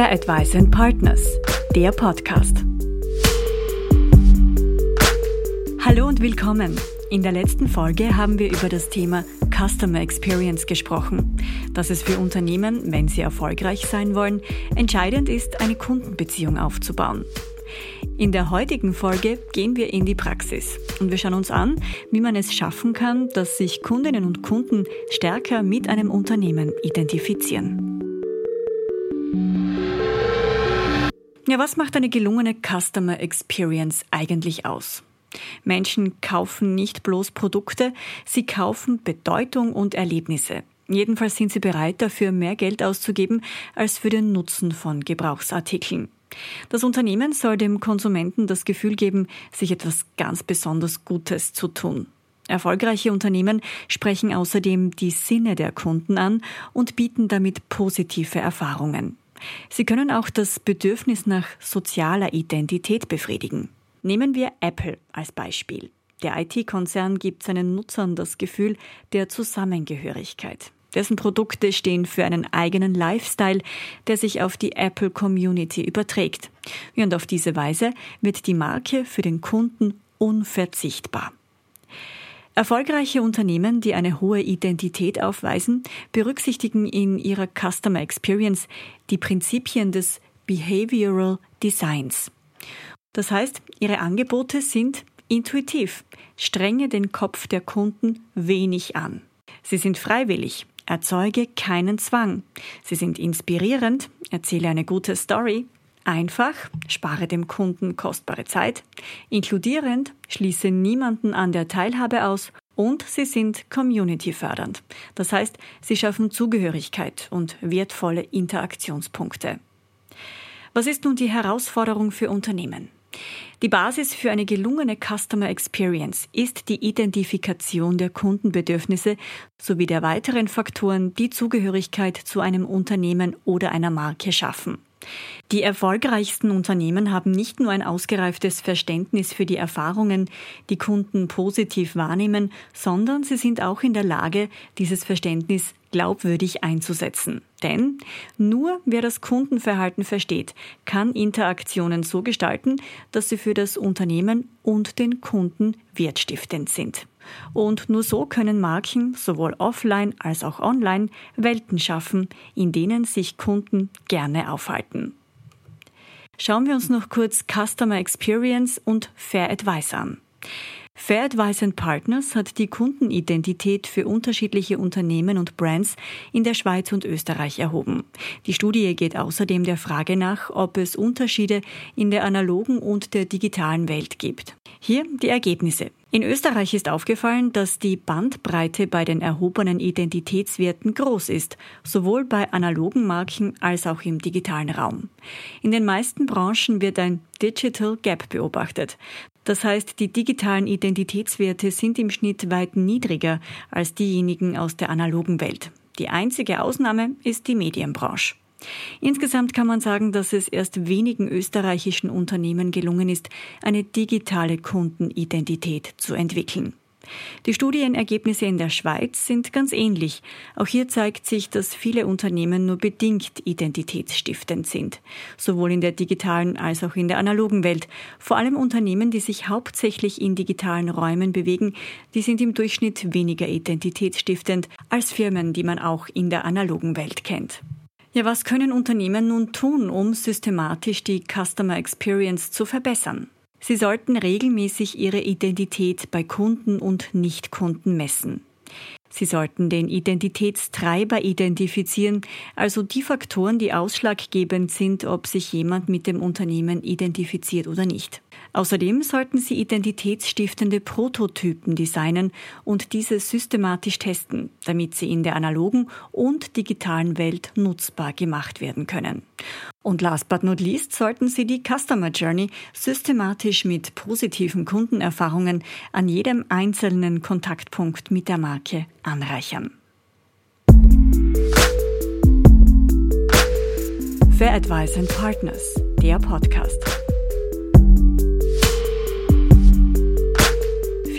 Fair Advice and Partners, der Podcast. Hallo und willkommen. In der letzten Folge haben wir über das Thema Customer Experience gesprochen, dass es für Unternehmen, wenn sie erfolgreich sein wollen, entscheidend ist, eine Kundenbeziehung aufzubauen. In der heutigen Folge gehen wir in die Praxis und wir schauen uns an, wie man es schaffen kann, dass sich Kundinnen und Kunden stärker mit einem Unternehmen identifizieren. Ja, was macht eine gelungene Customer Experience eigentlich aus? Menschen kaufen nicht bloß Produkte, sie kaufen Bedeutung und Erlebnisse. Jedenfalls sind sie bereit dafür, mehr Geld auszugeben als für den Nutzen von Gebrauchsartikeln. Das Unternehmen soll dem Konsumenten das Gefühl geben, sich etwas ganz besonders Gutes zu tun. Erfolgreiche Unternehmen sprechen außerdem die Sinne der Kunden an und bieten damit positive Erfahrungen. Sie können auch das Bedürfnis nach sozialer Identität befriedigen. Nehmen wir Apple als Beispiel. Der IT-Konzern gibt seinen Nutzern das Gefühl der Zusammengehörigkeit. Dessen Produkte stehen für einen eigenen Lifestyle, der sich auf die Apple Community überträgt. Und auf diese Weise wird die Marke für den Kunden unverzichtbar. Erfolgreiche Unternehmen, die eine hohe Identität aufweisen, berücksichtigen in ihrer Customer Experience die Prinzipien des Behavioral Designs. Das heißt, ihre Angebote sind intuitiv, strenge den Kopf der Kunden wenig an. Sie sind freiwillig, erzeuge keinen Zwang. Sie sind inspirierend, erzähle eine gute Story, Einfach, spare dem Kunden kostbare Zeit, inkludierend, schließe niemanden an der Teilhabe aus und sie sind community-fördernd. Das heißt, sie schaffen Zugehörigkeit und wertvolle Interaktionspunkte. Was ist nun die Herausforderung für Unternehmen? Die Basis für eine gelungene Customer Experience ist die Identifikation der Kundenbedürfnisse sowie der weiteren Faktoren, die Zugehörigkeit zu einem Unternehmen oder einer Marke schaffen. Die erfolgreichsten Unternehmen haben nicht nur ein ausgereiftes Verständnis für die Erfahrungen, die Kunden positiv wahrnehmen, sondern sie sind auch in der Lage, dieses Verständnis glaubwürdig einzusetzen. Denn nur wer das Kundenverhalten versteht, kann Interaktionen so gestalten, dass sie für das Unternehmen und den Kunden wertstiftend sind. Und nur so können Marken sowohl offline als auch online Welten schaffen, in denen sich Kunden gerne aufhalten. Schauen wir uns noch kurz Customer Experience und Fair Advice an. Fair Advice Partners hat die Kundenidentität für unterschiedliche Unternehmen und Brands in der Schweiz und Österreich erhoben. Die Studie geht außerdem der Frage nach, ob es Unterschiede in der analogen und der digitalen Welt gibt. Hier die Ergebnisse. In Österreich ist aufgefallen, dass die Bandbreite bei den erhobenen Identitätswerten groß ist, sowohl bei analogen Marken als auch im digitalen Raum. In den meisten Branchen wird ein Digital Gap beobachtet. Das heißt, die digitalen Identitätswerte sind im Schnitt weit niedriger als diejenigen aus der analogen Welt. Die einzige Ausnahme ist die Medienbranche. Insgesamt kann man sagen, dass es erst wenigen österreichischen Unternehmen gelungen ist, eine digitale Kundenidentität zu entwickeln. Die Studienergebnisse in der Schweiz sind ganz ähnlich. Auch hier zeigt sich, dass viele Unternehmen nur bedingt identitätsstiftend sind, sowohl in der digitalen als auch in der analogen Welt. Vor allem Unternehmen, die sich hauptsächlich in digitalen Räumen bewegen, die sind im Durchschnitt weniger identitätsstiftend als Firmen, die man auch in der analogen Welt kennt. Ja, was können Unternehmen nun tun, um systematisch die Customer Experience zu verbessern? Sie sollten regelmäßig ihre Identität bei Kunden und Nichtkunden messen. Sie sollten den Identitätstreiber identifizieren, also die Faktoren, die ausschlaggebend sind, ob sich jemand mit dem Unternehmen identifiziert oder nicht. Außerdem sollten Sie identitätsstiftende Prototypen designen und diese systematisch testen, damit sie in der analogen und digitalen Welt nutzbar gemacht werden können. Und last but not least sollten Sie die Customer Journey systematisch mit positiven Kundenerfahrungen an jedem einzelnen Kontaktpunkt mit der Marke anreichern. Fair Advice and Partners, der Podcast.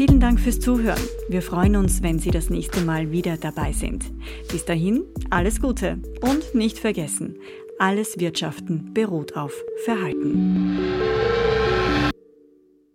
Vielen Dank fürs Zuhören. Wir freuen uns, wenn Sie das nächste Mal wieder dabei sind. Bis dahin, alles Gute und nicht vergessen, alles Wirtschaften beruht auf Verhalten.